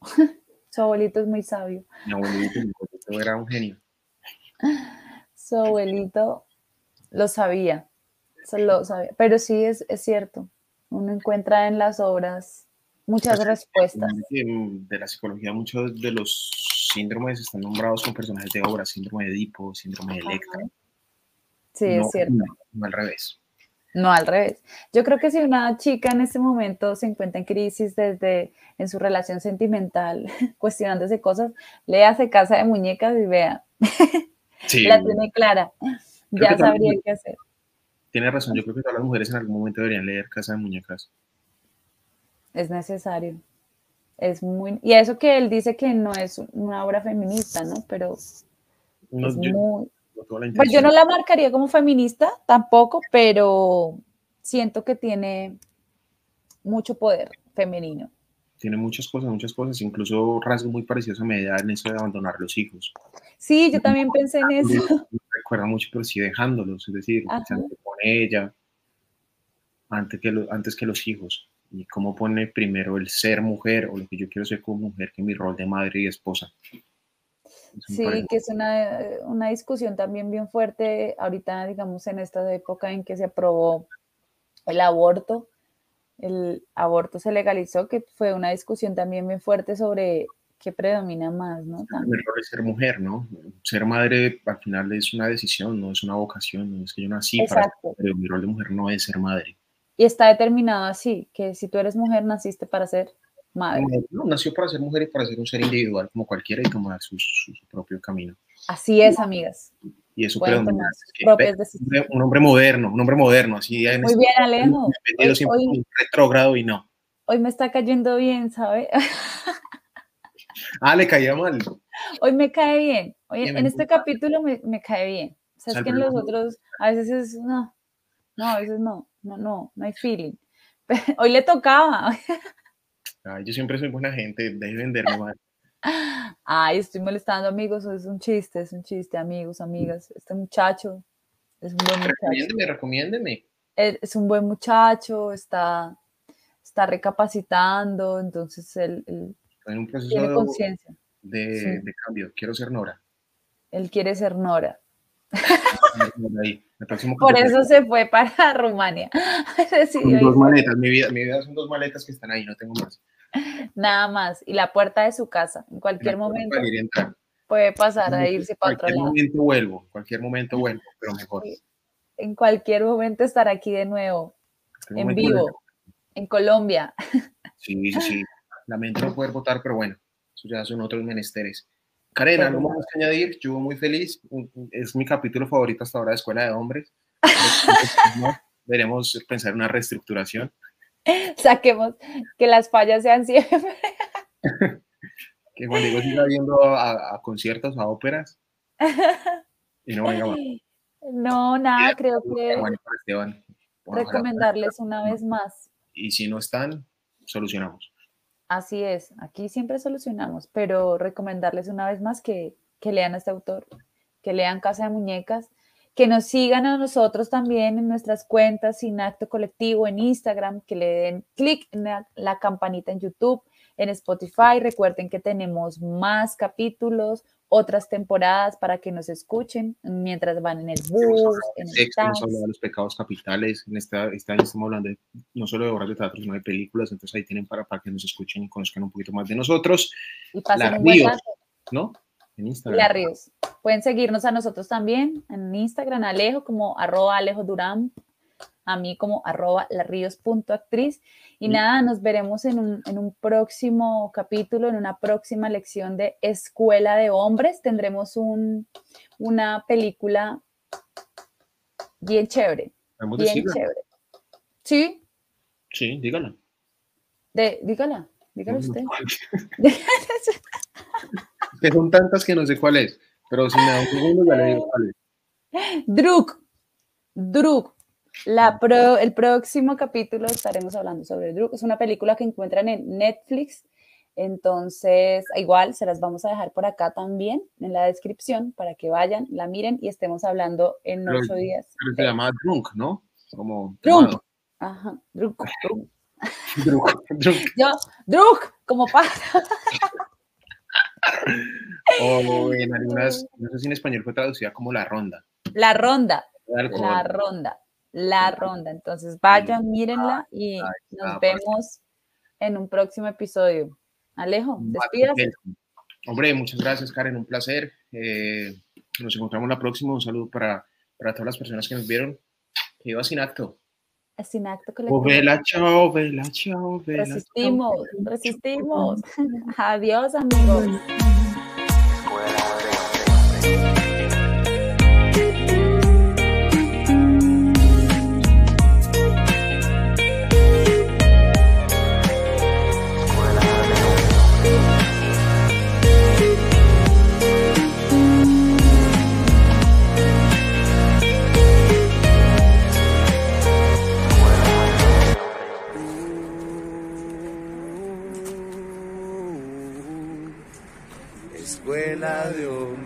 Su abuelito es muy sabio. Mi abuelito, era un genio. Su abuelito lo sabía, lo sabía. Pero sí es, es cierto. Uno encuentra en las obras muchas respuestas. De la psicología, muchos de los síndromes están nombrados con personajes de obra, síndrome de Edipo, síndrome de Electra. Sí, es cierto. no al revés. No al revés. Yo creo que si una chica en este momento se encuentra en crisis desde en su relación sentimental, cuestionándose cosas, léase Casa de Muñecas y vea. la tiene clara. ya sabría qué hacer. Tiene razón, yo creo que todas las mujeres en algún momento deberían leer Casa de Muñecas. Es necesario. Es muy y eso que él dice que no es una obra feminista, ¿no? Pero es muy pues yo no la marcaría como feminista tampoco, pero siento que tiene mucho poder femenino. Tiene muchas cosas, muchas cosas, incluso rasgos muy parecidos a medida en eso de abandonar los hijos. Sí, yo también pensé en eso. recuerda mucho, pero sí dejándolos, es decir, con ella antes que, antes que los hijos. Y cómo pone primero el ser mujer o lo que yo quiero ser como mujer que mi rol de madre y esposa. Sí, que es una, discusión también bien fuerte ahorita, digamos, en esta época en que se aprobó el aborto, el aborto se legalizó, que fue una discusión también bien fuerte sobre qué predomina más, ¿no? El error es ser mujer, ¿no? Ser madre al final es una decisión, no es una vocación, no es que yo nací para pero mi rol de mujer no es ser madre. Y está determinado así, que si tú eres mujer, naciste para ser no, nació para ser mujer y para ser un ser individual como cualquiera y tomar su, su, propio camino. Así es, amigas. Y eso pero un hombre moderno, un hombre moderno, así Muy este bien, Alejo. Hoy, retrógrado y no. Hoy me está cayendo bien, ¿sabe? ah, le caía mal. Hoy me cae bien. Hoy, en este capítulo me, me, cae bien. O sea, es que en los otros a veces es no, no, a veces no, no, no, no hay feeling. Hoy le tocaba. Ay, yo siempre soy buena gente, deje venderme mal. Ay, estoy molestando amigos, es un chiste, es un chiste, amigos, amigas. Este muchacho es un buen muchacho. Recomiéndeme, recomiéndeme. Es un buen muchacho, está, está recapacitando, entonces él, en un proceso tiene conciencia. De, de, cambio, quiero ser Nora. Él quiere ser Nora. Por eso se fue para Rumania. dos maletas, mi vida, mi vida son dos maletas que están ahí, no tengo más. Nada más. Y la puerta de su casa. En cualquier momento puede pasar a irse para otro lado. En cualquier momento vuelvo, en cualquier momento vuelvo, pero mejor. En cualquier momento estar aquí de nuevo, en vivo, en Colombia. Sí, sí, sí. Lamento no poder votar, pero bueno, eso ya son otros menesteres. Karen, ¿algo más que añadir? Yo muy feliz. Es mi capítulo favorito hasta ahora de Escuela de Hombres. Veremos pensar en una reestructuración. Saquemos que las fallas sean siempre. que Juan Diego siga viendo a, conciertos, a óperas. Y no venga más. No, nada, creo que recomendarles una vez más. Y si no están, solucionamos. Así es, aquí siempre solucionamos, pero recomendarles una vez más que, que lean a este autor, que lean Casa de Muñecas que nos sigan a nosotros también en nuestras cuentas Sin Acto Colectivo en Instagram, que le den clic en la, campanita en YouTube, en Spotify. Recuerden que tenemos más capítulos, otras temporadas para que nos escuchen mientras van en el bus, en el Hemos hablado de los pecados capitales. En esta, esta estamos hablando no solo de obras de teatro, sino de películas. Entonces ahí tienen para, para que nos escuchen y conozcan un poquito más de nosotros. Y pasen un buen rato. ¿no? En Instagram. La Ríos. Pueden seguirnos a nosotros también en Instagram, Alejo, como arroba Alejo Durán, a mí como arroba larríos.actriz. Y nada, nos veremos en un, en un, próximo capítulo, en una próxima lección de Escuela de Hombres. Tendremos un, una película bien chévere. Bien chévere. ¿Sí? Sí, dígala. De, dígala, dígala usted. que son tantas que no sé cuál es, pero si me da un segundo ya le digo cuál es. Druk. Druk. La el próximo capítulo estaremos hablando sobre Druk. Es una película que encuentran en Netflix. Entonces, igual se las vamos a dejar por acá también en la descripción para que vayan, la miren y estemos hablando en ocho días. se llama Drunk, ¿no? Como Drunk. Ajá, Drunk. Druk. Druk. Yo, Druk, como pasa. o en algunas, no sé si en español fue traducida como la ronda. La ronda. La ronda. La ronda. Entonces vayan, mírenla y nos vemos en un próximo episodio. Alejo, despídase. Hombre, muchas gracias, Karen, un placer. Eh, nos encontramos la próxima. Un saludo para, para todas las personas que nos vieron. Que iba sin acto. Sin acto colectivo. Oh, vela, chao, vela, chao, vela. Resistimos, resistimos. Adiós, amigos. Hombres.